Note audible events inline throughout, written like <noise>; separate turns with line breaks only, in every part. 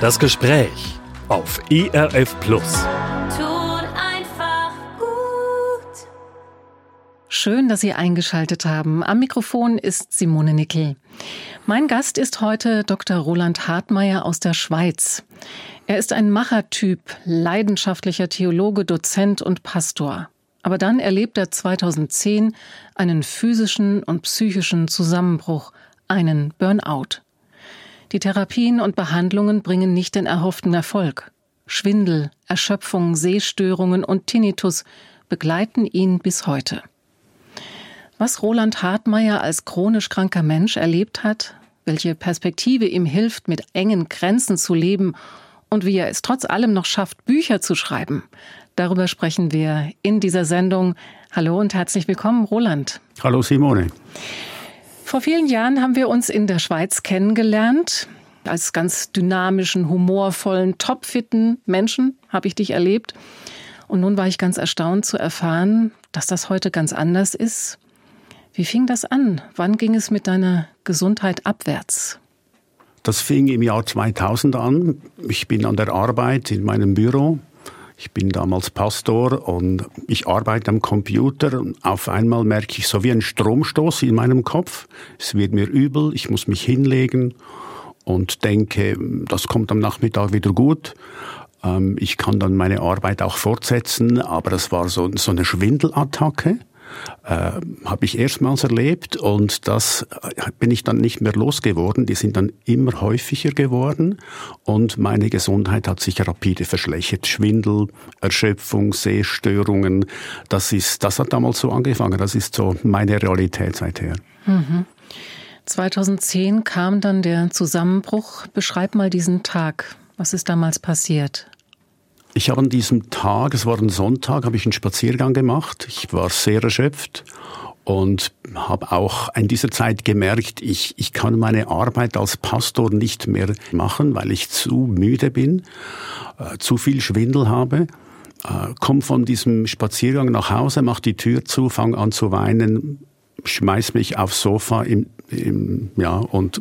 Das Gespräch auf ERF Plus.
Tut einfach gut.
Schön, dass Sie eingeschaltet haben. Am Mikrofon ist Simone Nickel. Mein Gast ist heute Dr. Roland Hartmeier aus der Schweiz. Er ist ein Machertyp, leidenschaftlicher Theologe, Dozent und Pastor. Aber dann erlebt er 2010 einen physischen und psychischen Zusammenbruch, einen Burnout. Die Therapien und Behandlungen bringen nicht den erhofften Erfolg. Schwindel, Erschöpfung, Sehstörungen und Tinnitus begleiten ihn bis heute. Was Roland Hartmeier als chronisch kranker Mensch erlebt hat, welche Perspektive ihm hilft, mit engen Grenzen zu leben und wie er es trotz allem noch schafft, Bücher zu schreiben, darüber sprechen wir in dieser Sendung. Hallo und herzlich willkommen, Roland.
Hallo Simone.
Vor vielen Jahren haben wir uns in der Schweiz kennengelernt. Als ganz dynamischen, humorvollen, topfitten Menschen habe ich dich erlebt. Und nun war ich ganz erstaunt zu erfahren, dass das heute ganz anders ist. Wie fing das an? Wann ging es mit deiner Gesundheit abwärts?
Das fing im Jahr 2000 an. Ich bin an der Arbeit in meinem Büro ich bin damals Pastor und ich arbeite am Computer und auf einmal merke ich so wie ein Stromstoß in meinem Kopf. Es wird mir übel, ich muss mich hinlegen und denke, das kommt am Nachmittag wieder gut. Ähm, ich kann dann meine Arbeit auch fortsetzen, aber das war so, so eine Schwindelattacke äh, habe ich erstmals erlebt und das äh, bin ich dann nicht mehr losgeworden. Die sind dann immer häufiger geworden und meine Gesundheit hat sich rapide verschlechtert. Schwindel, Erschöpfung, Sehstörungen, das ist, das hat damals so angefangen. Das ist so meine Realität seither.
Mhm. 2010 kam dann der Zusammenbruch. Beschreib mal diesen Tag. Was ist damals passiert?
Ich habe an diesem Tag, es war ein Sonntag, habe ich einen Spaziergang gemacht. Ich war sehr erschöpft und habe auch in dieser Zeit gemerkt, ich, ich kann meine Arbeit als Pastor nicht mehr machen, weil ich zu müde bin, äh, zu viel Schwindel habe. Äh, komm von diesem Spaziergang nach Hause, mach die Tür zu, fang an zu weinen, schmeiß mich aufs Sofa im, im, ja, und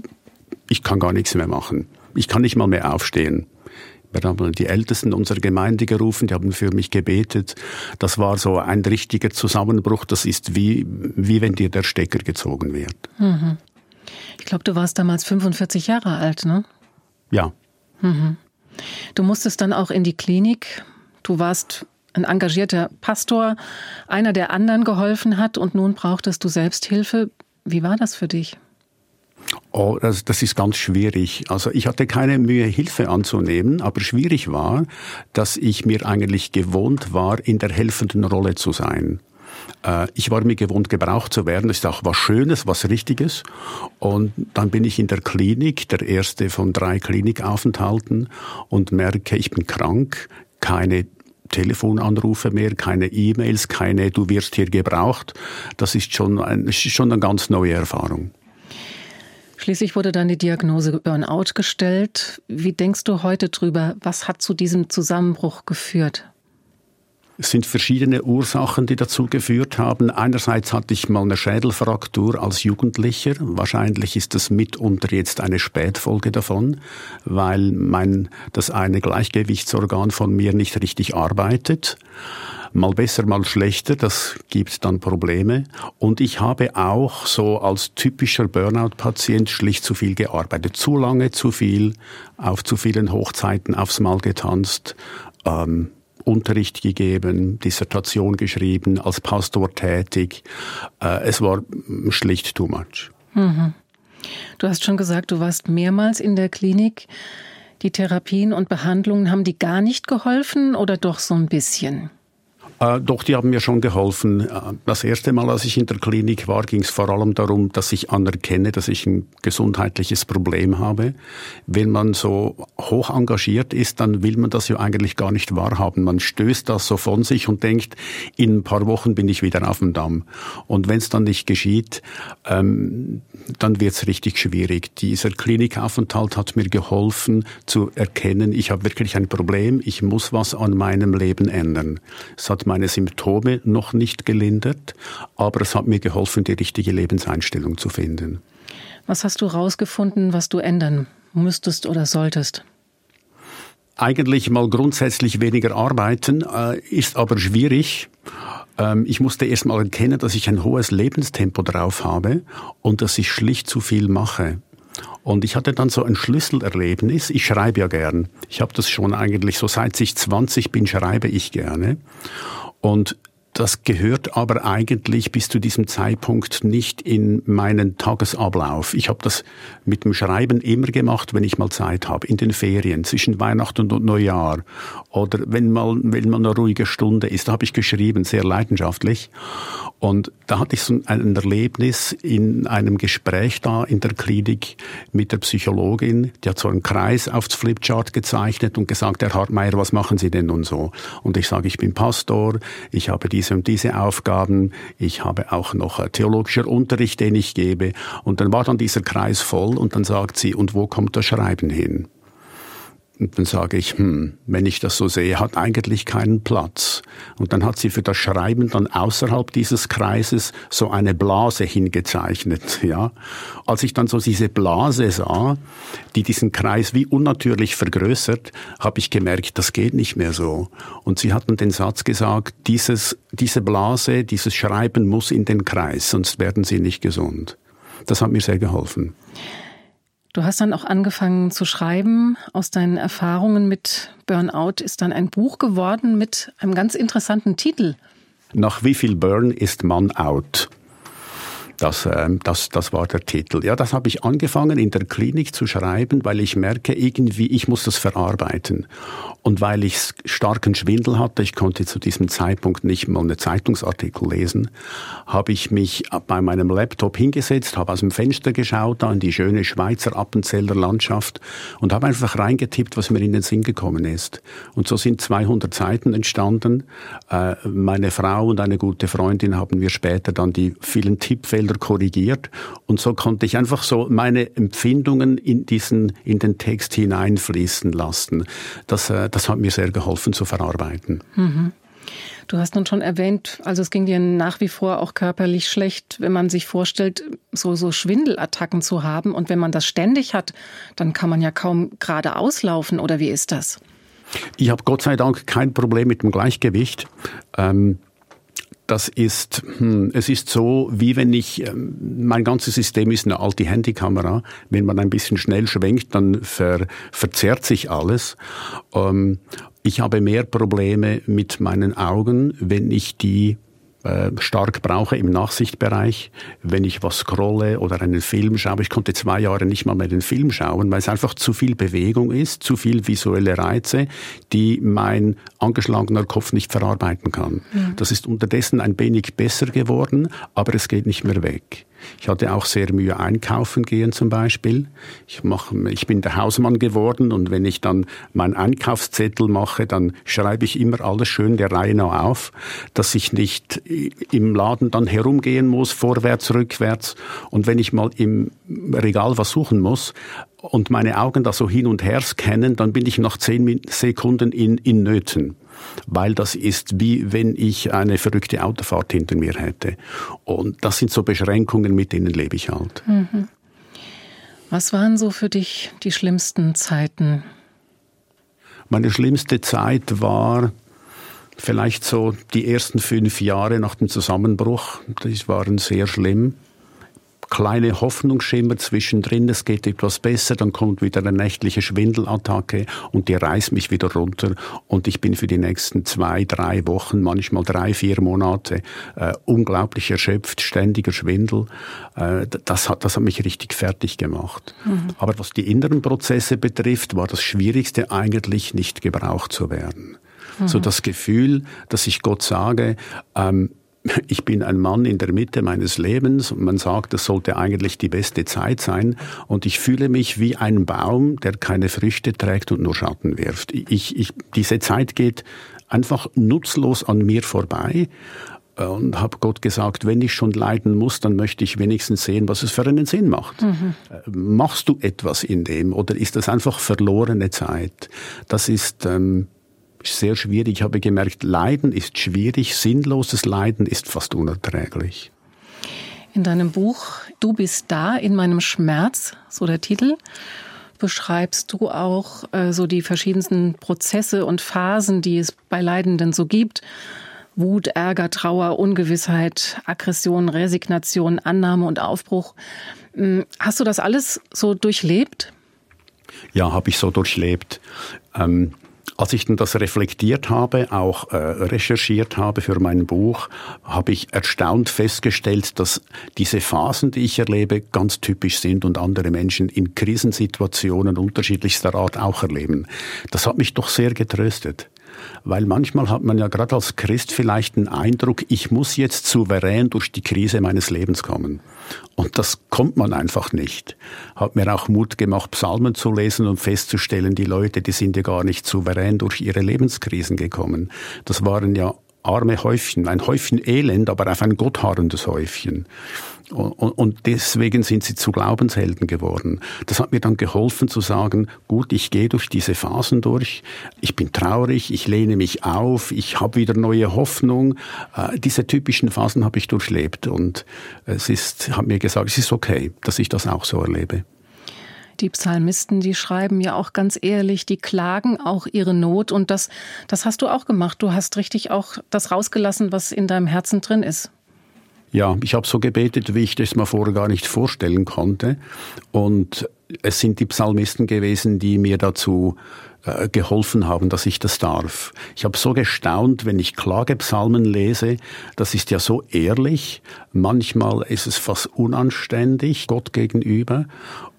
ich kann gar nichts mehr machen. Ich kann nicht mal mehr aufstehen. Wir haben die Ältesten unserer Gemeinde gerufen, die haben für mich gebetet. Das war so ein richtiger Zusammenbruch. Das ist wie, wie wenn dir der Stecker gezogen wird.
Mhm. Ich glaube, du warst damals 45 Jahre alt, ne?
Ja.
Mhm. Du musstest dann auch in die Klinik. Du warst ein engagierter Pastor, einer, der anderen geholfen hat und nun brauchtest du Selbsthilfe. Wie war das für dich?
Oh, das, das ist ganz schwierig. Also ich hatte keine Mühe, Hilfe anzunehmen, aber schwierig war, dass ich mir eigentlich gewohnt war, in der helfenden Rolle zu sein. Äh, ich war mir gewohnt, gebraucht zu werden. Das ist auch was Schönes, was Richtiges. Und dann bin ich in der Klinik, der erste von drei Klinikaufenthalten, und merke, ich bin krank, keine Telefonanrufe mehr, keine E-Mails, keine Du wirst hier gebraucht. Das ist schon, ein, schon eine ganz neue Erfahrung.
Schließlich wurde dann die Diagnose Burnout gestellt. Wie denkst du heute drüber? Was hat zu diesem Zusammenbruch geführt?
Es sind verschiedene Ursachen, die dazu geführt haben. Einerseits hatte ich mal eine Schädelfraktur als Jugendlicher. Wahrscheinlich ist das mitunter jetzt eine Spätfolge davon, weil mein, das eine Gleichgewichtsorgan von mir nicht richtig arbeitet mal besser, mal schlechter, das gibt dann Probleme. Und ich habe auch so als typischer Burnout-Patient schlicht zu viel gearbeitet. Zu lange, zu viel, auf zu vielen Hochzeiten aufs Mal getanzt, ähm, Unterricht gegeben, Dissertation geschrieben, als Pastor tätig. Äh, es war schlicht too much.
Mhm. Du hast schon gesagt, du warst mehrmals in der Klinik. Die Therapien und Behandlungen haben die gar nicht geholfen oder doch so ein bisschen?
Äh, doch, die haben mir schon geholfen. Äh, das erste Mal, als ich in der Klinik war, ging es vor allem darum, dass ich anerkenne, dass ich ein gesundheitliches Problem habe. Wenn man so hoch engagiert ist, dann will man das ja eigentlich gar nicht wahrhaben. Man stößt das so von sich und denkt, in ein paar Wochen bin ich wieder auf dem Damm. Und wenn es dann nicht geschieht, ähm, dann wird es richtig schwierig. Dieser Klinikaufenthalt hat mir geholfen zu erkennen, ich habe wirklich ein Problem, ich muss was an meinem Leben ändern. Es hat meine Symptome noch nicht gelindert, aber es hat mir geholfen, die richtige Lebenseinstellung zu finden.
Was hast du herausgefunden, was du ändern müsstest oder solltest?
eigentlich mal grundsätzlich weniger arbeiten, äh, ist aber schwierig. Ähm, ich musste erst mal erkennen, dass ich ein hohes Lebenstempo drauf habe und dass ich schlicht zu viel mache. Und ich hatte dann so ein Schlüsselerlebnis. Ich schreibe ja gern. Ich habe das schon eigentlich so seit ich 20 bin, schreibe ich gerne. Und das gehört aber eigentlich bis zu diesem Zeitpunkt nicht in meinen Tagesablauf. Ich habe das mit dem Schreiben immer gemacht, wenn ich mal Zeit habe, in den Ferien, zwischen Weihnachten und Neujahr oder wenn mal, wenn mal eine ruhige Stunde ist, da habe ich geschrieben, sehr leidenschaftlich. Und da hatte ich so ein Erlebnis in einem Gespräch da in der Klinik mit der Psychologin, die hat so einen Kreis aufs Flipchart gezeichnet und gesagt, Herr Hartmeier, was machen Sie denn nun so? Und ich sage, ich bin Pastor, ich habe diese und diese Aufgaben, ich habe auch noch äh, theologischer Unterricht, den ich gebe. Und dann war dann dieser Kreis voll und dann sagt sie, und wo kommt das Schreiben hin? Und dann sage ich, hm, wenn ich das so sehe, hat eigentlich keinen Platz. Und dann hat sie für das Schreiben dann außerhalb dieses Kreises so eine Blase hingezeichnet, ja. Als ich dann so diese Blase sah, die diesen Kreis wie unnatürlich vergrößert, habe ich gemerkt, das geht nicht mehr so. Und sie hatten den Satz gesagt, dieses, diese Blase, dieses Schreiben muss in den Kreis, sonst werden sie nicht gesund. Das hat mir sehr geholfen.
Du hast dann auch angefangen zu schreiben. Aus deinen Erfahrungen mit Burnout ist dann ein Buch geworden mit einem ganz interessanten Titel.
Nach wie viel Burn ist man out? Das, ähm, das, das war der Titel. Ja, das habe ich angefangen in der Klinik zu schreiben, weil ich merke, irgendwie, ich muss das verarbeiten. Und weil ich starken Schwindel hatte, ich konnte zu diesem Zeitpunkt nicht mal eine Zeitungsartikel lesen, habe ich mich bei meinem Laptop hingesetzt, habe aus dem Fenster geschaut, da in die schöne Schweizer Appenzeller Landschaft und habe einfach reingetippt, was mir in den Sinn gekommen ist. Und so sind 200 Seiten entstanden. Äh, meine Frau und eine gute Freundin haben mir später dann die vielen Tippfelder korrigiert und so konnte ich einfach so meine Empfindungen in diesen, in den Text hineinfließen lassen. Das, äh, das hat mir sehr geholfen zu verarbeiten.
Mhm. Du hast nun schon erwähnt, also es ging dir nach wie vor auch körperlich schlecht, wenn man sich vorstellt, so, so Schwindelattacken zu haben. Und wenn man das ständig hat, dann kann man ja kaum gerade auslaufen. Oder wie ist das?
Ich habe Gott sei Dank kein Problem mit dem Gleichgewicht. Ähm, das ist, hm, es ist so, wie wenn ich, ähm, mein ganzes System ist eine alte Handykamera. Wenn man ein bisschen schnell schwenkt, dann ver, verzerrt sich alles. Ähm, ich habe mehr Probleme mit meinen Augen, wenn ich die äh, stark brauche im Nachsichtbereich, wenn ich was scrolle oder einen Film schaue. Ich konnte zwei Jahre nicht mal mehr den Film schauen, weil es einfach zu viel Bewegung ist, zu viel visuelle Reize, die mein angeschlagener Kopf nicht verarbeiten kann. Ja. Das ist unterdessen ein wenig besser geworden, aber es geht nicht mehr weg. Ich hatte auch sehr Mühe einkaufen gehen zum Beispiel. Ich, mach, ich bin der Hausmann geworden und wenn ich dann meinen Einkaufszettel mache, dann schreibe ich immer alles schön der Reihe nach auf, dass ich nicht im Laden dann herumgehen muss, vorwärts, rückwärts. Und wenn ich mal im Regal was suchen muss, und meine Augen da so hin und her scannen, dann bin ich nach zehn Sekunden in, in Nöten weil das ist wie wenn ich eine verrückte Autofahrt hinter mir hätte. Und das sind so Beschränkungen, mit denen lebe ich halt. Mhm.
Was waren so für dich die schlimmsten Zeiten?
Meine schlimmste Zeit war vielleicht so die ersten fünf Jahre nach dem Zusammenbruch. Die waren sehr schlimm kleine Hoffnungsschimmer zwischendrin, es geht etwas besser, dann kommt wieder eine nächtliche Schwindelattacke und die reißt mich wieder runter und ich bin für die nächsten zwei, drei Wochen, manchmal drei, vier Monate äh, unglaublich erschöpft, ständiger Schwindel. Äh, das, hat, das hat mich richtig fertig gemacht. Mhm. Aber was die inneren Prozesse betrifft, war das Schwierigste eigentlich nicht gebraucht zu werden. Mhm. So das Gefühl, dass ich Gott sage, ähm, ich bin ein Mann in der Mitte meines Lebens und man sagt, das sollte eigentlich die beste Zeit sein und ich fühle mich wie ein Baum, der keine Früchte trägt und nur Schatten wirft. Ich, ich, diese Zeit geht einfach nutzlos an mir vorbei und habe Gott gesagt, wenn ich schon leiden muss, dann möchte ich wenigstens sehen, was es für einen Sinn macht. Mhm. Machst du etwas in dem oder ist das einfach verlorene Zeit? Das ist ähm, sehr schwierig. Ich habe gemerkt, Leiden ist schwierig, sinnloses Leiden ist fast unerträglich.
In deinem Buch Du bist da in meinem Schmerz, so der Titel, beschreibst du auch äh, so die verschiedensten Prozesse und Phasen, die es bei Leidenden so gibt. Wut, Ärger, Trauer, Ungewissheit, Aggression, Resignation, Annahme und Aufbruch. Hm, hast du das alles so durchlebt?
Ja, habe ich so durchlebt. Ähm, als ich dann das reflektiert habe, auch äh, recherchiert habe für mein Buch, habe ich erstaunt festgestellt, dass diese Phasen, die ich erlebe, ganz typisch sind und andere Menschen in Krisensituationen unterschiedlichster Art auch erleben. Das hat mich doch sehr getröstet. Weil manchmal hat man ja gerade als Christ vielleicht den Eindruck, ich muss jetzt souverän durch die Krise meines Lebens kommen. Und das kommt man einfach nicht. Hat mir auch Mut gemacht, Psalmen zu lesen und festzustellen, die Leute, die sind ja gar nicht souverän durch ihre Lebenskrisen gekommen. Das waren ja arme Häufchen, ein Häufchen Elend, aber auf ein gottharrendes Häufchen. Und deswegen sind sie zu Glaubenshelden geworden. Das hat mir dann geholfen zu sagen, gut, ich gehe durch diese Phasen durch, ich bin traurig, ich lehne mich auf, ich habe wieder neue Hoffnung. Äh, diese typischen Phasen habe ich durchlebt und es ist, hat mir gesagt, es ist okay, dass ich das auch so erlebe.
Die Psalmisten, die schreiben ja auch ganz ehrlich, die klagen auch ihre Not und das, das hast du auch gemacht. Du hast richtig auch das rausgelassen, was in deinem Herzen drin ist.
Ja, ich habe so gebetet, wie ich das mir vorher gar nicht vorstellen konnte. Und es sind die Psalmisten gewesen, die mir dazu äh, geholfen haben, dass ich das darf. Ich habe so gestaunt, wenn ich Klagepsalmen lese, das ist ja so ehrlich, manchmal ist es fast unanständig Gott gegenüber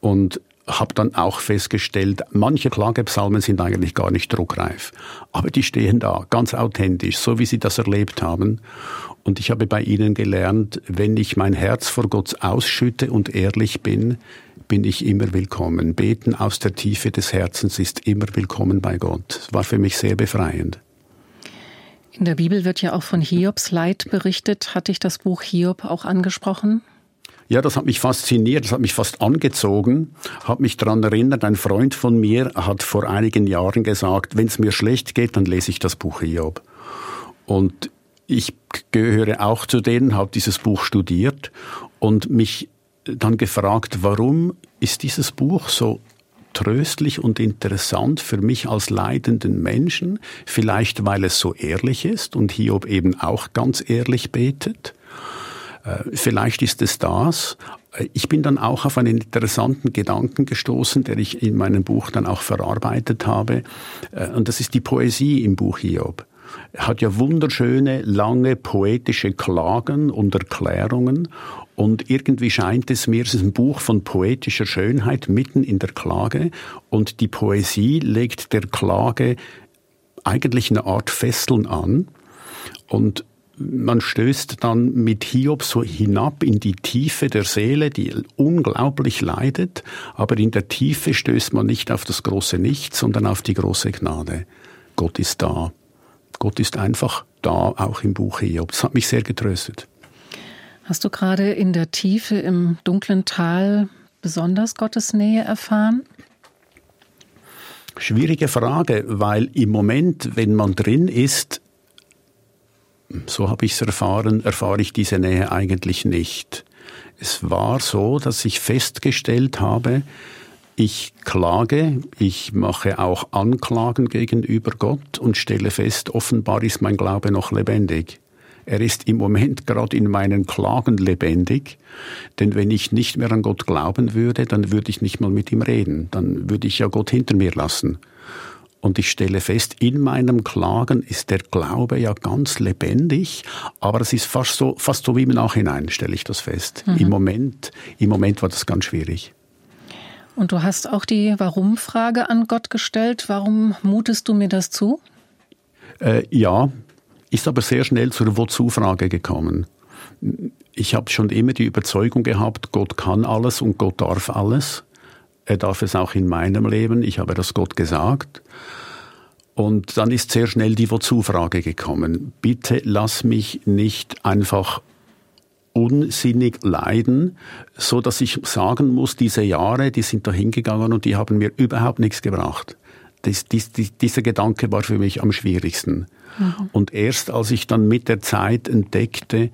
und habe dann auch festgestellt, manche Klagepsalmen sind eigentlich gar nicht druckreif, aber die stehen da, ganz authentisch, so wie sie das erlebt haben. Und ich habe bei ihnen gelernt, wenn ich mein Herz vor Gott ausschütte und ehrlich bin, bin ich immer willkommen. Beten aus der Tiefe des Herzens ist immer willkommen bei Gott. Das war für mich sehr befreiend.
In der Bibel wird ja auch von Hiobs Leid berichtet. Hat dich das Buch Hiob auch angesprochen?
Ja, das hat mich fasziniert, das hat mich fast angezogen, hat mich daran erinnert, ein Freund von mir hat vor einigen Jahren gesagt, wenn es mir schlecht geht, dann lese ich das Buch Hiob. Und ich gehöre auch zu denen, habe dieses Buch studiert und mich dann gefragt, warum ist dieses Buch so tröstlich und interessant für mich als leidenden Menschen, vielleicht weil es so ehrlich ist und Hiob eben auch ganz ehrlich betet. Äh, vielleicht ist es das. Ich bin dann auch auf einen interessanten Gedanken gestoßen, der ich in meinem Buch dann auch verarbeitet habe. Äh, und das ist die Poesie im Buch Hiob. Er hat ja wunderschöne, lange poetische Klagen und Erklärungen. Und irgendwie scheint es mir, es ist ein Buch von poetischer Schönheit mitten in der Klage. Und die Poesie legt der Klage eigentlich eine Art Fesseln an. Und man stößt dann mit Hiob so hinab in die Tiefe der Seele, die unglaublich leidet, aber in der Tiefe stößt man nicht auf das große Nichts, sondern auf die große Gnade. Gott ist da. Gott ist einfach da, auch im Buch Hiob. Das hat mich sehr getröstet.
Hast du gerade in der Tiefe im dunklen Tal besonders Gottes Nähe erfahren?
Schwierige Frage, weil im Moment, wenn man drin ist, so habe ich es erfahren, erfahre ich diese Nähe eigentlich nicht. Es war so, dass ich festgestellt habe, ich klage, ich mache auch Anklagen gegenüber Gott und stelle fest, offenbar ist mein Glaube noch lebendig. Er ist im Moment gerade in meinen Klagen lebendig, denn wenn ich nicht mehr an Gott glauben würde, dann würde ich nicht mal mit ihm reden, dann würde ich ja Gott hinter mir lassen. Und ich stelle fest, in meinem Klagen ist der Glaube ja ganz lebendig, aber es ist fast so, fast so wie im Nachhinein, stelle ich das fest. Mhm. Im Moment, im Moment war das ganz schwierig.
Und du hast auch die Warum-Frage an Gott gestellt. Warum mutest du mir das zu?
Äh, ja, ist aber sehr schnell zur Wozu-Frage gekommen. Ich habe schon immer die Überzeugung gehabt, Gott kann alles und Gott darf alles. Er darf es auch in meinem Leben. Ich habe das Gott gesagt. Und dann ist sehr schnell die Wozu-Frage gekommen. Bitte lass mich nicht einfach unsinnig leiden, so dass ich sagen muss, diese Jahre, die sind da hingegangen und die haben mir überhaupt nichts gebracht. das, dies, dies, dieser Gedanke war für mich am schwierigsten. Mhm. Und erst als ich dann mit der Zeit entdeckte,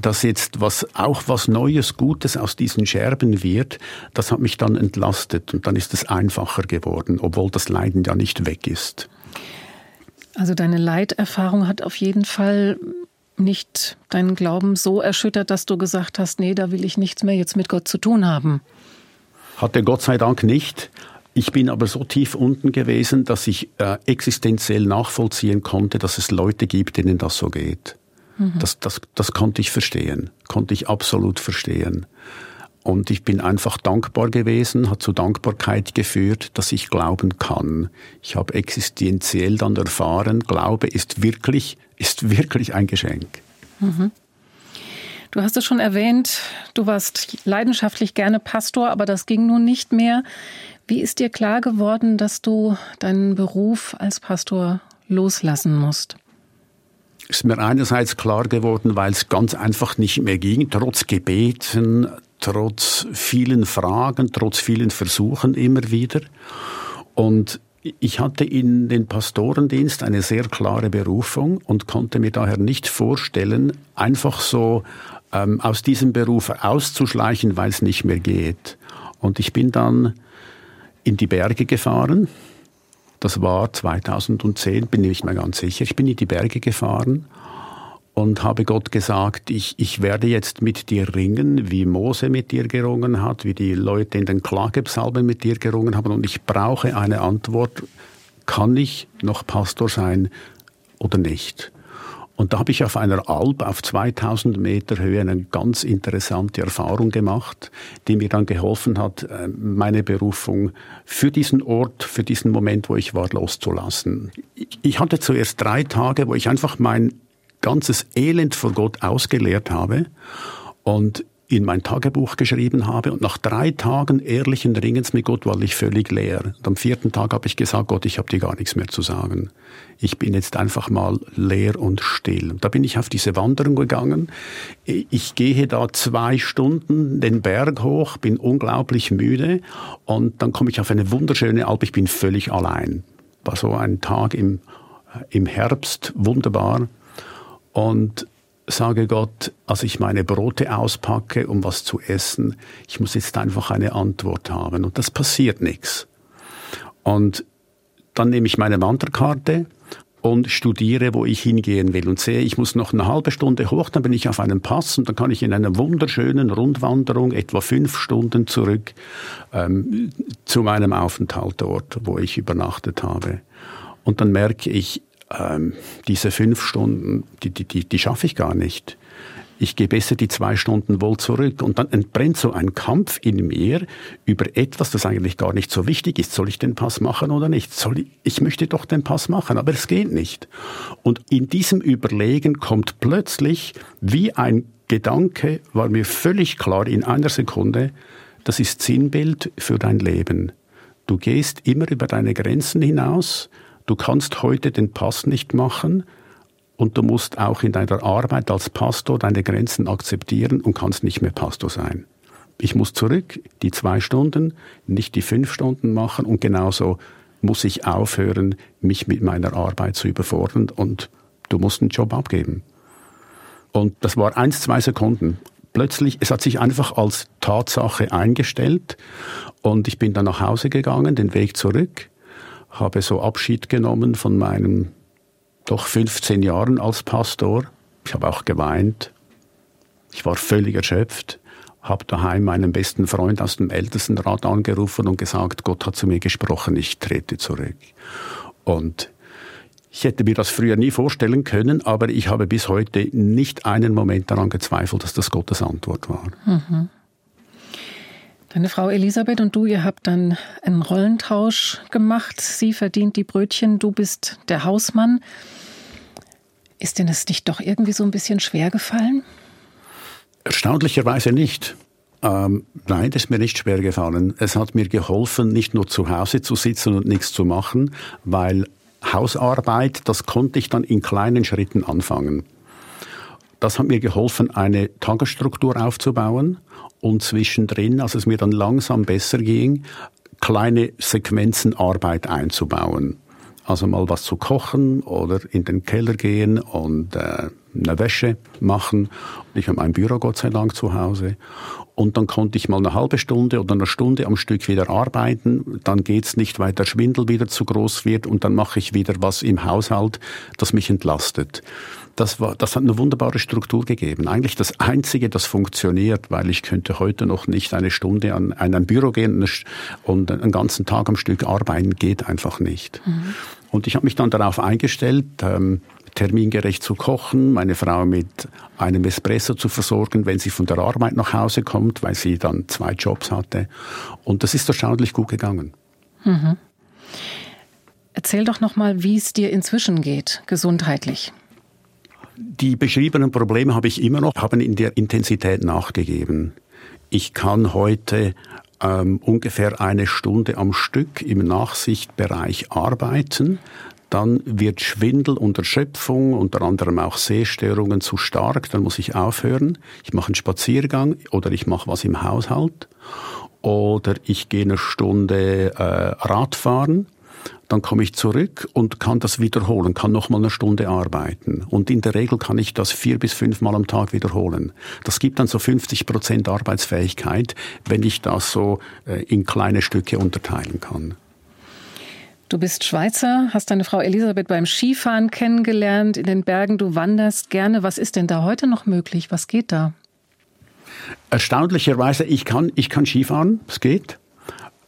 dass jetzt was, auch was Neues, Gutes aus diesen Scherben wird, das hat mich dann entlastet und dann ist es einfacher geworden, obwohl das Leiden ja nicht weg ist.
Also deine Leiterfahrung hat auf jeden Fall nicht deinen Glauben so erschüttert, dass du gesagt hast, nee, da will ich nichts mehr jetzt mit Gott zu tun haben.
Hatte Gott sei Dank nicht. Ich bin aber so tief unten gewesen, dass ich äh, existenziell nachvollziehen konnte, dass es Leute gibt, denen das so geht. Mhm. Das, das, das konnte ich verstehen, konnte ich absolut verstehen. Und ich bin einfach dankbar gewesen, hat zu Dankbarkeit geführt, dass ich glauben kann. Ich habe existenziell dann erfahren, Glaube ist wirklich, ist wirklich ein Geschenk. Mhm.
Du hast es schon erwähnt, du warst leidenschaftlich gerne Pastor, aber das ging nun nicht mehr. Wie ist dir klar geworden, dass du deinen Beruf als Pastor loslassen musst?
ist mir einerseits klar geworden, weil es ganz einfach nicht mehr ging, trotz Gebeten, trotz vielen Fragen, trotz vielen Versuchen immer wieder. Und ich hatte in den Pastorendienst eine sehr klare Berufung und konnte mir daher nicht vorstellen, einfach so ähm, aus diesem Beruf auszuschleichen, weil es nicht mehr geht. Und ich bin dann in die Berge gefahren, das war 2010, bin ich mehr ganz sicher. Ich bin in die Berge gefahren und habe Gott gesagt, ich, ich werde jetzt mit dir ringen, wie Mose mit dir gerungen hat, wie die Leute in den Klagepsalmen mit dir gerungen haben. Und ich brauche eine Antwort, kann ich noch Pastor sein oder nicht? Und da habe ich auf einer Alp auf 2000 Meter Höhe eine ganz interessante Erfahrung gemacht, die mir dann geholfen hat, äh, meine Berufung für diesen Ort, für diesen Moment, wo ich war, loszulassen. Ich hatte zuerst drei Tage, wo ich einfach mein ganzes Elend vor Gott ausgeleert habe und in mein Tagebuch geschrieben habe und nach drei Tagen ehrlichen Ringens mit Gott war ich völlig leer. Und am vierten Tag habe ich gesagt, Gott, ich habe dir gar nichts mehr zu sagen. Ich bin jetzt einfach mal leer und still. Und da bin ich auf diese Wanderung gegangen. Ich gehe da zwei Stunden den Berg hoch, bin unglaublich müde und dann komme ich auf eine wunderschöne Alp. Ich bin völlig allein. War so ein Tag im, im Herbst, wunderbar. Und sage Gott, als ich meine Brote auspacke, um was zu essen, ich muss jetzt einfach eine Antwort haben. Und das passiert nichts. Und dann nehme ich meine Wanderkarte und studiere, wo ich hingehen will und sehe, ich muss noch eine halbe Stunde hoch, dann bin ich auf einem Pass und dann kann ich in einer wunderschönen Rundwanderung etwa fünf Stunden zurück ähm, zu meinem Aufenthaltort, wo ich übernachtet habe. Und dann merke ich, ähm, diese fünf Stunden, die, die, die, die schaffe ich gar nicht. Ich gehe besser die zwei Stunden wohl zurück. Und dann entbrennt so ein Kampf in mir über etwas, das eigentlich gar nicht so wichtig ist. Soll ich den Pass machen oder nicht? Soll ich, ich möchte doch den Pass machen, aber es geht nicht. Und in diesem Überlegen kommt plötzlich wie ein Gedanke, war mir völlig klar in einer Sekunde, das ist Sinnbild für dein Leben. Du gehst immer über deine Grenzen hinaus, Du kannst heute den Pass nicht machen und du musst auch in deiner Arbeit als Pastor deine Grenzen akzeptieren und kannst nicht mehr Pastor sein. Ich muss zurück, die zwei Stunden, nicht die fünf Stunden machen und genauso muss ich aufhören, mich mit meiner Arbeit zu überfordern und du musst einen Job abgeben. Und das war eins, zwei Sekunden. Plötzlich, es hat sich einfach als Tatsache eingestellt und ich bin dann nach Hause gegangen, den Weg zurück habe so Abschied genommen von meinen doch 15 Jahren als Pastor. Ich habe auch geweint. Ich war völlig erschöpft, habe daheim meinen besten Freund aus dem Ältestenrat angerufen und gesagt, Gott hat zu mir gesprochen, ich trete zurück. Und ich hätte mir das früher nie vorstellen können, aber ich habe bis heute nicht einen Moment daran gezweifelt, dass das Gottes Antwort war. Mhm.
Deine Frau Elisabeth und du, ihr habt dann einen Rollentausch gemacht. Sie verdient die Brötchen, du bist der Hausmann. Ist denn das nicht doch irgendwie so ein bisschen schwer gefallen?
Erstaunlicherweise nicht. Ähm, nein, das ist mir nicht schwer gefallen. Es hat mir geholfen, nicht nur zu Hause zu sitzen und nichts zu machen, weil Hausarbeit, das konnte ich dann in kleinen Schritten anfangen. Das hat mir geholfen, eine Tagesstruktur aufzubauen und zwischendrin, als es mir dann langsam besser ging, kleine Sequenzen Arbeit einzubauen. Also mal was zu kochen oder in den Keller gehen und äh, eine Wäsche machen. Ich habe mein Büro Gott sei Dank zu Hause. Und dann konnte ich mal eine halbe Stunde oder eine Stunde am Stück wieder arbeiten. Dann geht's nicht, weil der Schwindel wieder zu groß wird. Und dann mache ich wieder was im Haushalt, das mich entlastet. Das, war, das hat eine wunderbare Struktur gegeben. Eigentlich das Einzige, das funktioniert, weil ich könnte heute noch nicht eine Stunde an, an ein Büro gehen und einen ganzen Tag am Stück arbeiten, geht einfach nicht. Mhm. Und ich habe mich dann darauf eingestellt, ähm, termingerecht zu kochen, meine Frau mit einem Espresso zu versorgen, wenn sie von der Arbeit nach Hause kommt, weil sie dann zwei Jobs hatte. Und das ist erstaunlich gut gegangen. Mhm.
Erzähl doch noch mal, wie es dir inzwischen geht, gesundheitlich.
Die beschriebenen Probleme habe ich immer noch, haben in der Intensität nachgegeben. Ich kann heute ähm, ungefähr eine Stunde am Stück im Nachsichtbereich arbeiten. Dann wird Schwindel und Erschöpfung, unter anderem auch Sehstörungen zu stark, dann muss ich aufhören. Ich mache einen Spaziergang oder ich mache was im Haushalt oder ich gehe eine Stunde äh, Radfahren dann komme ich zurück und kann das wiederholen, kann noch mal eine Stunde arbeiten. Und in der Regel kann ich das vier bis fünfmal am Tag wiederholen. Das gibt dann so 50 Prozent Arbeitsfähigkeit, wenn ich das so äh, in kleine Stücke unterteilen kann.
Du bist Schweizer, hast deine Frau Elisabeth beim Skifahren kennengelernt in den Bergen. Du wanderst gerne. Was ist denn da heute noch möglich? Was geht da?
Erstaunlicherweise, ich kann, ich kann Skifahren, es geht.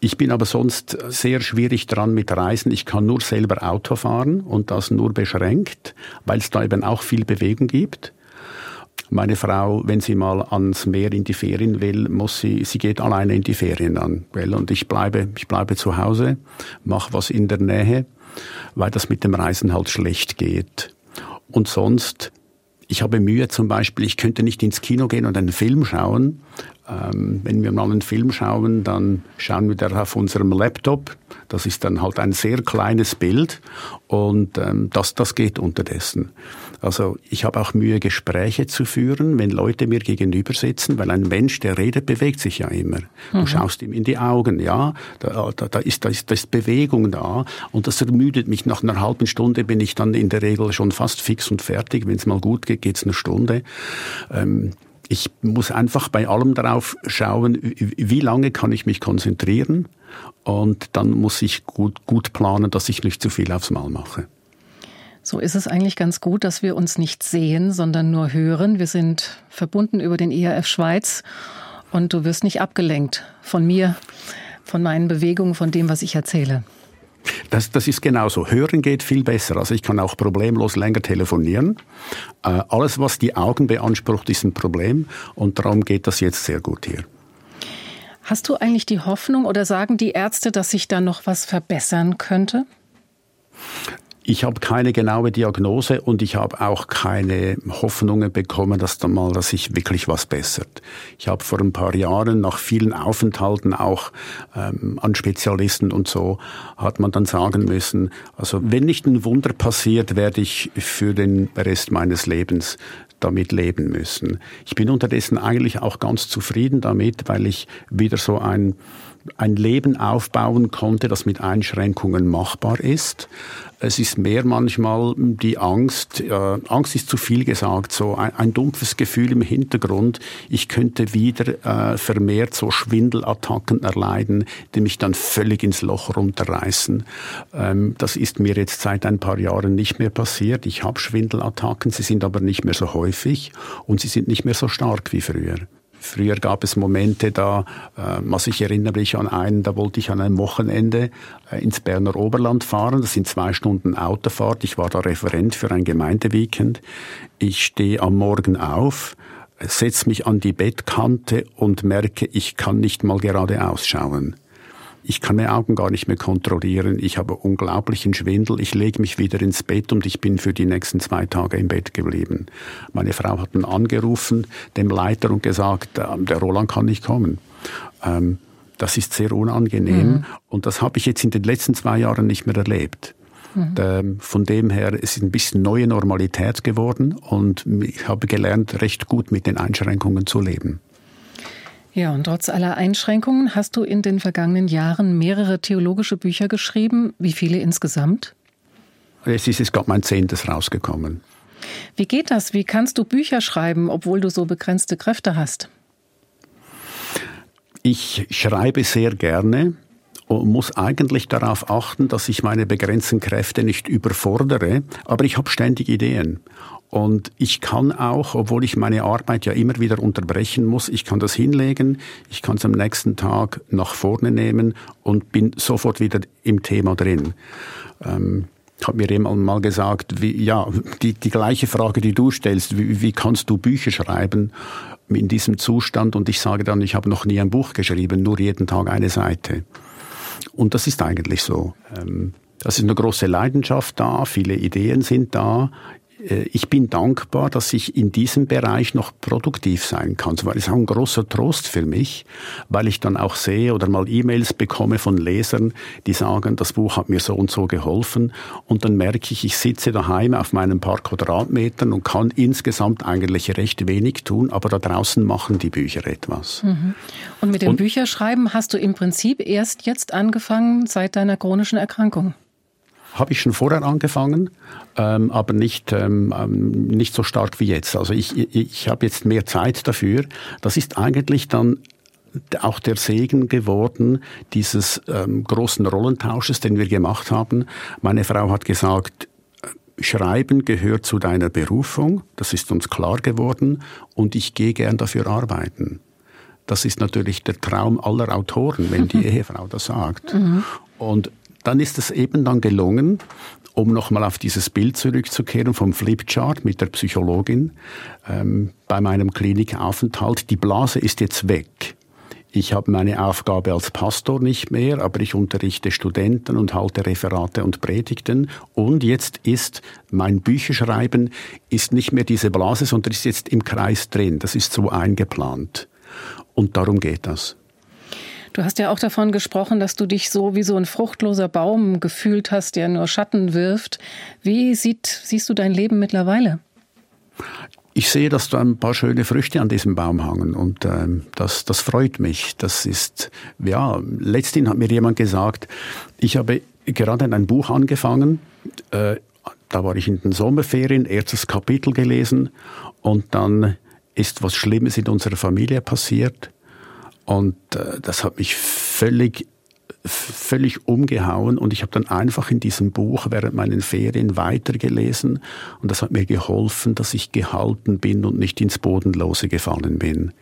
Ich bin aber sonst sehr schwierig dran mit Reisen. Ich kann nur selber Auto fahren und das nur beschränkt, weil es da eben auch viel Bewegung gibt. Meine Frau, wenn sie mal ans Meer in die Ferien will, muss sie, sie geht alleine in die Ferien dann. Und ich bleibe, ich bleibe zu Hause, mache was in der Nähe, weil das mit dem Reisen halt schlecht geht. Und sonst, ich habe Mühe zum Beispiel, ich könnte nicht ins Kino gehen und einen Film schauen, ähm, wenn wir mal einen Film schauen, dann schauen wir da auf unserem Laptop. Das ist dann halt ein sehr kleines Bild und ähm, das, das geht unterdessen. Also ich habe auch Mühe, Gespräche zu führen, wenn Leute mir gegenüber sitzen, weil ein Mensch, der redet, bewegt sich ja immer. Du mhm. schaust ihm in die Augen, ja, da, da, da, ist, da, ist, da ist Bewegung da und das ermüdet mich. Nach einer halben Stunde bin ich dann in der Regel schon fast fix und fertig. Wenn es mal gut geht, geht's eine Stunde. Ähm, ich muss einfach bei allem darauf schauen, wie lange kann ich mich konzentrieren und dann muss ich gut, gut planen, dass ich nicht zu viel aufs Mal mache.
So ist es eigentlich ganz gut, dass wir uns nicht sehen, sondern nur hören. Wir sind verbunden über den IAF Schweiz und du wirst nicht abgelenkt von mir, von meinen Bewegungen, von dem, was ich erzähle.
Das, das ist genauso. Hören geht viel besser. Also ich kann auch problemlos länger telefonieren. Äh, alles, was die Augen beansprucht, ist ein Problem und darum geht das jetzt sehr gut hier.
Hast du eigentlich die Hoffnung oder sagen die Ärzte, dass sich da noch was verbessern könnte?
Ich habe keine genaue Diagnose und ich habe auch keine Hoffnungen bekommen, dass da mal, dass sich wirklich was bessert. Ich habe vor ein paar Jahren nach vielen Aufenthalten auch ähm, an Spezialisten und so hat man dann sagen müssen, also wenn nicht ein Wunder passiert, werde ich für den Rest meines Lebens damit leben müssen. Ich bin unterdessen eigentlich auch ganz zufrieden damit, weil ich wieder so ein ein Leben aufbauen konnte, das mit Einschränkungen machbar ist. Es ist mehr manchmal die Angst, äh, Angst ist zu viel gesagt, so ein, ein, dumpfes Gefühl im Hintergrund, ich könnte wieder äh, vermehrt so Schwindelattacken erleiden, die mich dann völlig ins Loch runterreißen. Ähm, das ist mir jetzt seit ein paar Jahren nicht mehr passiert. Ich habe Schwindelattacken, sie sind aber nicht mehr so häufig und sie sind nicht mehr so stark wie früher. Früher gab es Momente, da, äh, was ich erinnere mich an einen, da wollte ich an einem Wochenende äh, ins Berner Oberland fahren. Das sind zwei Stunden Autofahrt. Ich war da Referent für ein Gemeindeweekend. Ich stehe am Morgen auf, setze mich an die Bettkante und merke, ich kann nicht mal gerade ausschauen. Ich kann meine Augen gar nicht mehr kontrollieren. Ich habe unglaublichen Schwindel. Ich lege mich wieder ins Bett und ich bin für die nächsten zwei Tage im Bett geblieben. Meine Frau hat dann angerufen, dem Leiter, und gesagt, ähm, der Roland kann nicht kommen. Ähm, das ist sehr unangenehm mhm. und das habe ich jetzt in den letzten zwei Jahren nicht mehr erlebt. Mhm. Von dem her es ist ein bisschen neue Normalität geworden und ich habe gelernt, recht gut mit den Einschränkungen zu leben.
Ja, und trotz aller Einschränkungen hast du in den vergangenen Jahren mehrere theologische Bücher geschrieben. Wie viele insgesamt?
Es ist jetzt gerade mein zehntes rausgekommen.
Wie geht das? Wie kannst du Bücher schreiben, obwohl du so begrenzte Kräfte hast?
Ich schreibe sehr gerne und muss eigentlich darauf achten, dass ich meine begrenzten Kräfte nicht überfordere, aber ich habe ständig Ideen. Und ich kann auch, obwohl ich meine Arbeit ja immer wieder unterbrechen muss, ich kann das hinlegen, ich kann es am nächsten Tag nach vorne nehmen und bin sofort wieder im Thema drin. Ähm, hat mir jemand mal gesagt, wie, ja, die, die gleiche Frage, die du stellst, wie, wie kannst du Bücher schreiben in diesem Zustand? Und ich sage dann, ich habe noch nie ein Buch geschrieben, nur jeden Tag eine Seite. Und das ist eigentlich so. Ähm, das ist eine große Leidenschaft da, viele Ideen sind da. Äh, ich bin dankbar, dass ich in diesem Bereich noch produktiv sein kann. Das ist auch ein großer Trost für mich, weil ich dann auch sehe oder mal E-Mails bekomme von Lesern, die sagen, das Buch hat mir so und so geholfen. Und dann merke ich, ich sitze daheim auf meinen paar Quadratmetern und kann insgesamt eigentlich recht wenig tun, aber da draußen machen die Bücher etwas. Mhm.
Und mit dem und, Bücherschreiben hast du im Prinzip erst jetzt angefangen seit deiner chronischen Erkrankung?
Habe ich schon vorher angefangen, ähm, aber nicht, ähm, ähm, nicht so stark wie jetzt. Also ich, ich, ich habe jetzt mehr Zeit dafür. Das ist eigentlich dann auch der Segen geworden dieses ähm, großen Rollentausches, den wir gemacht haben. Meine Frau hat gesagt, Schreiben gehört zu deiner Berufung, das ist uns klar geworden, und ich gehe gern dafür arbeiten. Das ist natürlich der Traum aller Autoren, wenn die <laughs> Ehefrau das sagt. Mhm. Und dann ist es eben dann gelungen, um nochmal auf dieses Bild zurückzukehren vom Flipchart mit der Psychologin ähm, bei meinem Klinikaufenthalt. Die Blase ist jetzt weg. Ich habe meine Aufgabe als Pastor nicht mehr, aber ich unterrichte Studenten und halte Referate und Predigten. Und jetzt ist mein Bücherschreiben ist nicht mehr diese Blase, sondern ist jetzt im Kreis drin. Das ist so eingeplant. Und darum geht das.
Du hast ja auch davon gesprochen, dass du dich so wie so ein fruchtloser Baum gefühlt hast, der nur Schatten wirft. Wie sieht, siehst du dein Leben mittlerweile?
Ich sehe, dass da ein paar schöne Früchte an diesem Baum hangen und ähm, das, das freut mich. Das ist, ja, letzthin hat mir jemand gesagt, ich habe gerade ein Buch angefangen, äh, da war ich in den Sommerferien, erstes Kapitel gelesen und dann ist was Schlimmes in unserer Familie passiert und äh, das hat mich völlig völlig umgehauen und ich habe dann einfach in diesem Buch während meinen Ferien weitergelesen und das hat mir geholfen, dass ich gehalten bin und nicht ins Bodenlose gefallen bin.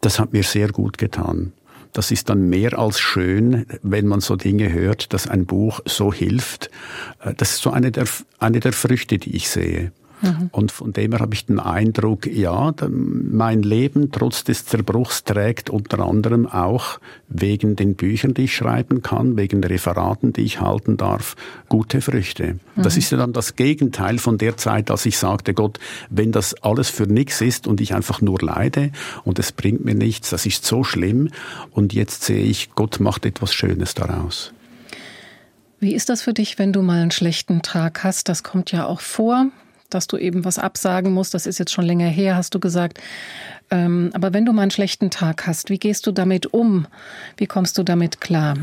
Das hat mir sehr gut getan. Das ist dann mehr als schön, wenn man so Dinge hört, dass ein Buch so hilft. Äh, das ist so eine der, eine der Früchte, die ich sehe. Mhm. Und von dem her habe ich den Eindruck, ja, mein Leben trotz des Zerbruchs trägt unter anderem auch wegen den Büchern, die ich schreiben kann, wegen Referaten, die ich halten darf, gute Früchte. Mhm. Das ist ja dann das Gegenteil von der Zeit, als ich sagte, Gott, wenn das alles für nichts ist und ich einfach nur leide und es bringt mir nichts, das ist so schlimm. Und jetzt sehe ich, Gott macht etwas Schönes daraus.
Wie ist das für dich, wenn du mal einen schlechten Tag hast? Das kommt ja auch vor dass du eben was absagen musst. Das ist jetzt schon länger her, hast du gesagt. Ähm, aber wenn du mal einen schlechten Tag hast, wie gehst du damit um? Wie kommst du damit klar?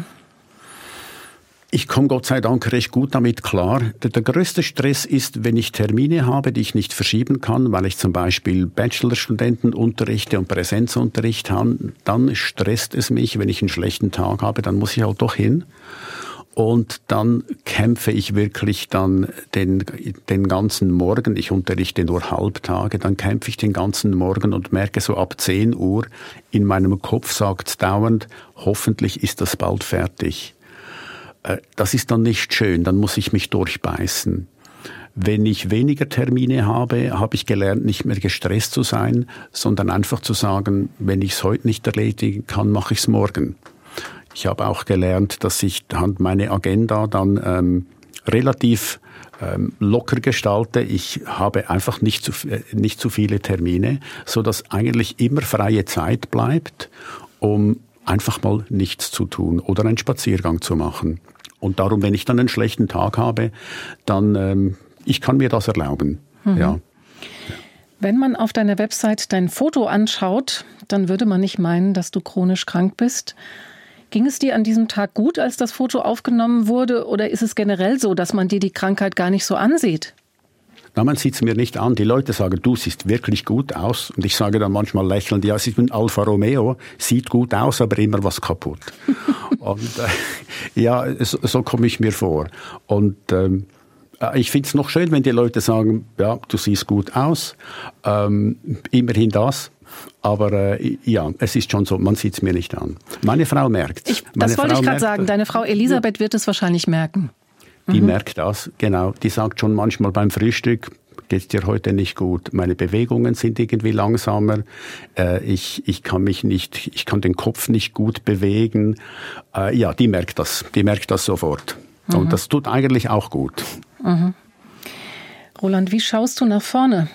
Ich komme Gott sei Dank recht gut damit klar. Der, der, größte Stress ist, wenn ich Termine habe, die ich nicht verschieben kann, weil ich zum Beispiel Bachelorstudenten unterrichte und Präsenzunterricht habe, dann stresst es mich, wenn ich einen schlechten Tag habe, dann muss ich halt doch hin. Und dann kämpfe ich wirklich dann den, den ganzen Morgen, ich unterrichte nur Halbtage, dann kämpfe ich den ganzen Morgen und merke so ab 10 Uhr, in meinem Kopf sagt dauernd, hoffentlich ist das bald fertig. Äh, das ist dann nicht schön, dann muss ich mich durchbeißen. Wenn ich weniger Termine habe, habe ich gelernt, nicht mehr gestresst zu sein, sondern einfach zu sagen, wenn ich es heute nicht erledigen kann, mache ich es morgen. Ich habe auch gelernt, dass ich meine Agenda dann ähm, relativ ähm, locker gestalte. Ich habe einfach nicht zu, äh, nicht zu viele Termine, so dass eigentlich immer freie Zeit bleibt, um einfach mal nichts zu tun oder einen Spaziergang zu machen. Und darum, wenn ich dann einen schlechten Tag habe, dann ähm, ich kann mir das erlauben. Mhm. Ja.
Wenn man auf deiner Website dein Foto anschaut, dann würde man nicht meinen, dass du chronisch krank bist. Ging es dir an diesem Tag gut, als das Foto aufgenommen wurde, oder ist es generell so, dass man dir die Krankheit gar nicht so ansieht?
Na, man sieht es mir nicht an. Die Leute sagen, du siehst wirklich gut aus. Und ich sage dann manchmal lächelnd, ja, es ist ein Alfa Romeo, sieht gut aus, aber immer was kaputt. <laughs> und äh, ja, so, so komme ich mir vor. Und ähm, äh, ich finde es noch schön, wenn die Leute sagen, ja, du siehst gut aus. Ähm, immerhin das. Aber äh, ja, es ist schon so, man sieht es mir nicht an. Meine Frau merkt
ich, Das wollte Frau ich gerade sagen. Deine Frau Elisabeth ja. wird es wahrscheinlich merken.
Die mhm. merkt das, genau. Die sagt schon manchmal beim Frühstück, geht dir heute nicht gut. Meine Bewegungen sind irgendwie langsamer. Äh, ich, ich kann mich nicht, ich kann den Kopf nicht gut bewegen. Äh, ja, die merkt das. Die merkt das sofort. Mhm. Und das tut eigentlich auch gut. Mhm.
Roland, wie schaust du nach vorne?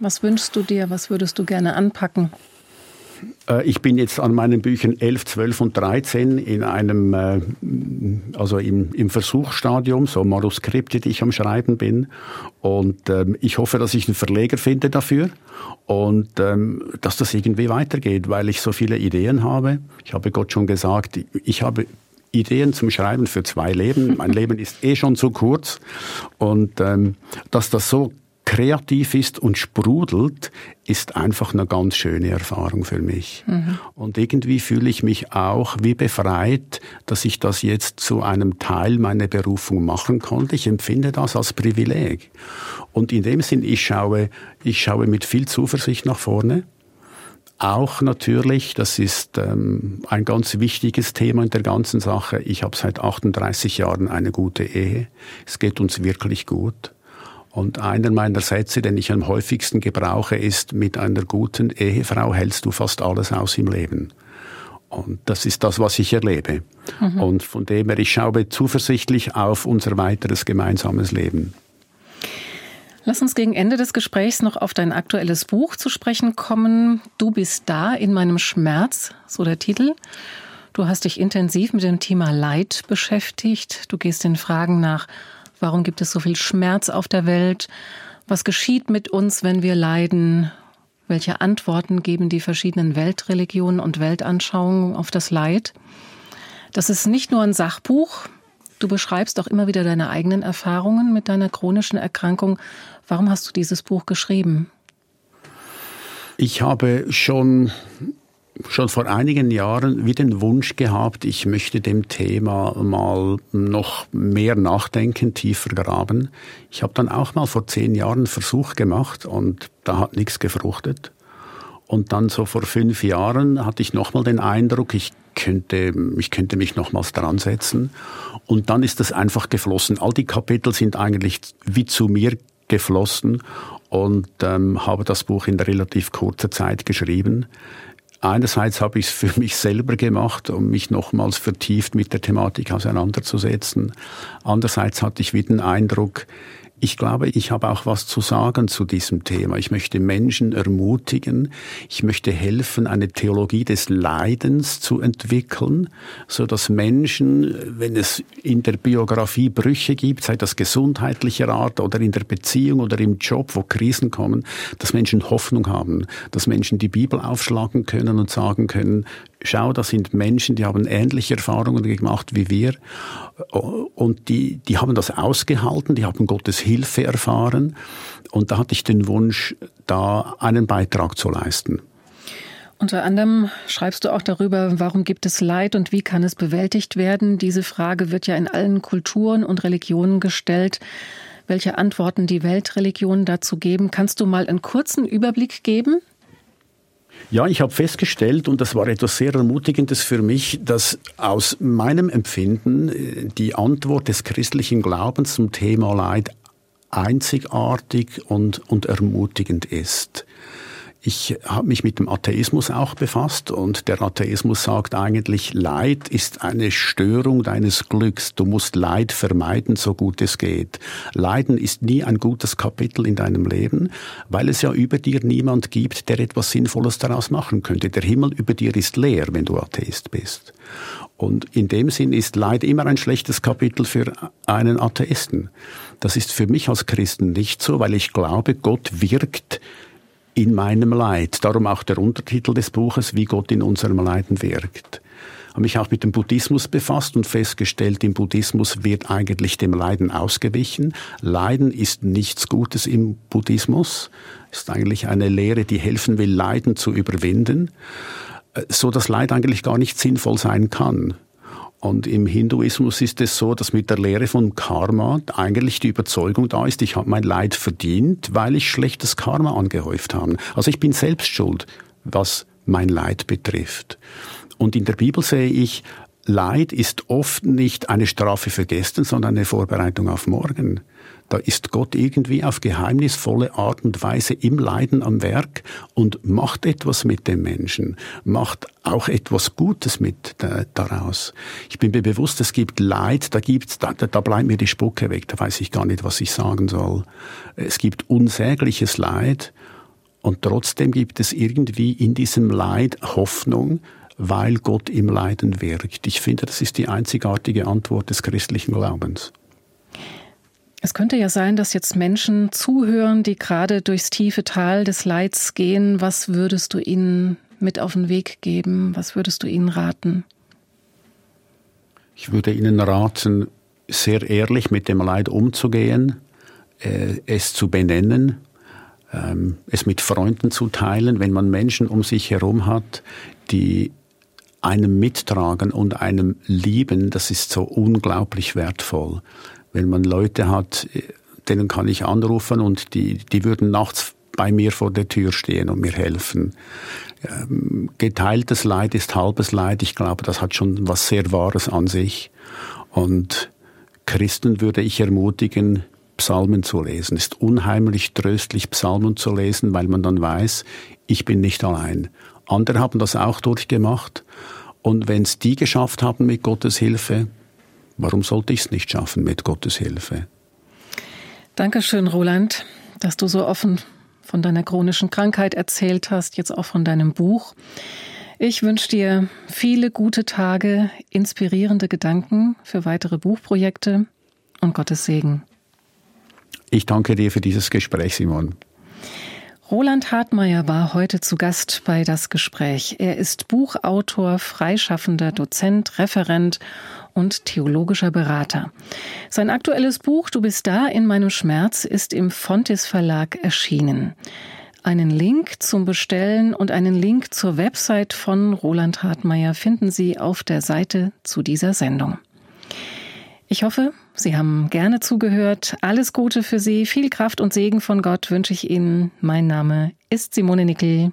Was wünschst du dir? Was würdest du gerne anpacken?
Äh, ich bin jetzt an meinen Büchern 11, 12 und 13 in einem, äh, also im, im Versuchsstadium, so Manuskripte, die ich am Schreiben bin. Und ähm, ich hoffe, dass ich einen Verleger finde dafür und ähm, dass das irgendwie weitergeht, weil ich so viele Ideen habe. Ich habe Gott schon gesagt, ich habe Ideen zum Schreiben für zwei Leben. Mein <laughs> Leben ist eh schon zu kurz. Und ähm, dass das so kreativ ist und sprudelt, ist einfach eine ganz schöne Erfahrung für mich. Mhm. Und irgendwie fühle ich mich auch wie befreit, dass ich das jetzt zu einem Teil meiner Berufung machen konnte. Ich empfinde das als Privileg. Und in dem Sinn, ich schaue, ich schaue mit viel Zuversicht nach vorne. Auch natürlich, das ist ähm, ein ganz wichtiges Thema in der ganzen Sache. Ich habe seit 38 Jahren eine gute Ehe. Es geht uns wirklich gut. Und einer meiner Sätze, den ich am häufigsten gebrauche, ist, mit einer guten Ehefrau hältst du fast alles aus im Leben. Und das ist das, was ich erlebe. Mhm. Und von dem her, ich schaue zuversichtlich auf unser weiteres gemeinsames Leben.
Lass uns gegen Ende des Gesprächs noch auf dein aktuelles Buch zu sprechen kommen. Du bist da in meinem Schmerz, so der Titel. Du hast dich intensiv mit dem Thema Leid beschäftigt. Du gehst den Fragen nach, Warum gibt es so viel Schmerz auf der Welt? Was geschieht mit uns, wenn wir leiden? Welche Antworten geben die verschiedenen Weltreligionen und Weltanschauungen auf das Leid? Das ist nicht nur ein Sachbuch. Du beschreibst auch immer wieder deine eigenen Erfahrungen mit deiner chronischen Erkrankung. Warum hast du dieses Buch geschrieben?
Ich habe schon schon vor einigen Jahren wie den Wunsch gehabt, ich möchte dem Thema mal noch mehr nachdenken, tiefer graben. Ich habe dann auch mal vor zehn Jahren einen Versuch gemacht und da hat nichts gefruchtet. Und dann so vor fünf Jahren hatte ich nochmal den Eindruck, ich könnte, ich könnte mich nochmals dran setzen. Und dann ist das einfach geflossen. All die Kapitel sind eigentlich wie zu mir geflossen und ähm, habe das Buch in relativ kurzer Zeit geschrieben. Einerseits habe ich es für mich selber gemacht, um mich nochmals vertieft mit der Thematik auseinanderzusetzen. Andererseits hatte ich wieder den Eindruck, ich glaube, ich habe auch was zu sagen zu diesem Thema. Ich möchte Menschen ermutigen. Ich möchte helfen, eine Theologie des Leidens zu entwickeln, so dass Menschen, wenn es in der Biografie Brüche gibt, sei das gesundheitlicher Art oder in der Beziehung oder im Job, wo Krisen kommen, dass Menschen Hoffnung haben, dass Menschen die Bibel aufschlagen können und sagen können, schau, das sind Menschen, die haben ähnliche Erfahrungen gemacht wie wir und die, die haben das ausgehalten, die haben Gottes Hilfe erfahren und da hatte ich den Wunsch, da einen Beitrag zu leisten.
Unter anderem schreibst du auch darüber, warum gibt es Leid und wie kann es bewältigt werden. Diese Frage wird ja in allen Kulturen und Religionen gestellt. Welche Antworten die Weltreligionen dazu geben, kannst du mal einen kurzen Überblick geben?
Ja, ich habe festgestellt, und das war etwas sehr Ermutigendes für mich, dass aus meinem Empfinden äh, die Antwort des christlichen Glaubens zum Thema Leid einzigartig und, und ermutigend ist. Ich habe mich mit dem Atheismus auch befasst und der Atheismus sagt eigentlich, Leid ist eine Störung deines Glücks. Du musst Leid vermeiden, so gut es geht. Leiden ist nie ein gutes Kapitel in deinem Leben, weil es ja über dir niemand gibt, der etwas Sinnvolles daraus machen könnte. Der Himmel über dir ist leer, wenn du Atheist bist. Und in dem Sinn ist Leid immer ein schlechtes Kapitel für einen Atheisten. Das ist für mich als Christen nicht so, weil ich glaube, Gott wirkt in meinem Leid. Darum auch der Untertitel des Buches, wie Gott in unserem Leiden wirkt. Ich habe mich auch mit dem Buddhismus befasst und festgestellt, im Buddhismus wird eigentlich dem Leiden ausgewichen. Leiden ist nichts Gutes im Buddhismus. Ist eigentlich eine Lehre, die helfen will, Leiden zu überwinden, äh, so dass Leid eigentlich gar nicht sinnvoll sein kann. Und im Hinduismus ist es so, dass mit der Lehre von Karma eigentlich die Überzeugung da ist, ich habe mein Leid verdient, weil ich schlechtes Karma angehäuft habe. Also ich bin selbst schuld, was mein Leid betrifft. Und in der Bibel sehe ich, Leid ist oft nicht eine Strafe für gestern, sondern eine Vorbereitung auf morgen. Da ist Gott irgendwie auf geheimnisvolle Art und Weise im Leiden am Werk und macht etwas mit dem Menschen, macht auch etwas Gutes mit daraus. Ich bin mir bewusst, es gibt Leid, da gibt's, da, da bleibt mir die Spucke weg, da weiß ich gar nicht, was ich sagen soll. Es gibt unsägliches Leid und trotzdem gibt es irgendwie in diesem Leid Hoffnung, weil Gott im Leiden wirkt. Ich finde, das ist die einzigartige Antwort des christlichen Glaubens.
Es könnte ja sein, dass jetzt Menschen zuhören, die gerade durchs tiefe Tal des Leids gehen. Was würdest du ihnen mit auf den Weg geben? Was würdest du ihnen raten?
Ich würde ihnen raten, sehr ehrlich mit dem Leid umzugehen, äh, es zu benennen, ähm, es mit Freunden zu teilen, wenn man Menschen um sich herum hat, die einem mittragen und einem lieben, das ist so unglaublich wertvoll wenn man Leute hat, denen kann ich anrufen und die, die würden nachts bei mir vor der Tür stehen und mir helfen. Ähm, geteiltes Leid ist halbes Leid. Ich glaube, das hat schon was sehr Wahres an sich. Und Christen würde ich ermutigen, Psalmen zu lesen. Es ist unheimlich tröstlich, Psalmen zu lesen, weil man dann weiß, ich bin nicht allein. Andere haben das auch durchgemacht. Und wenn es die geschafft haben mit Gottes Hilfe, Warum sollte ich es nicht schaffen mit Gottes Hilfe?
Dankeschön, Roland, dass du so offen von deiner chronischen Krankheit erzählt hast, jetzt auch von deinem Buch. Ich wünsche dir viele gute Tage, inspirierende Gedanken für weitere Buchprojekte und Gottes Segen.
Ich danke dir für dieses Gespräch, Simon.
Roland Hartmeier war heute zu Gast bei Das Gespräch. Er ist Buchautor, freischaffender Dozent, Referent und theologischer Berater. Sein aktuelles Buch Du bist da in meinem Schmerz ist im Fontis Verlag erschienen. Einen Link zum Bestellen und einen Link zur Website von Roland Hartmeier finden Sie auf der Seite zu dieser Sendung. Ich hoffe, Sie haben gerne zugehört. Alles Gute für Sie, viel Kraft und Segen von Gott wünsche ich Ihnen. Mein Name ist Simone Nickel.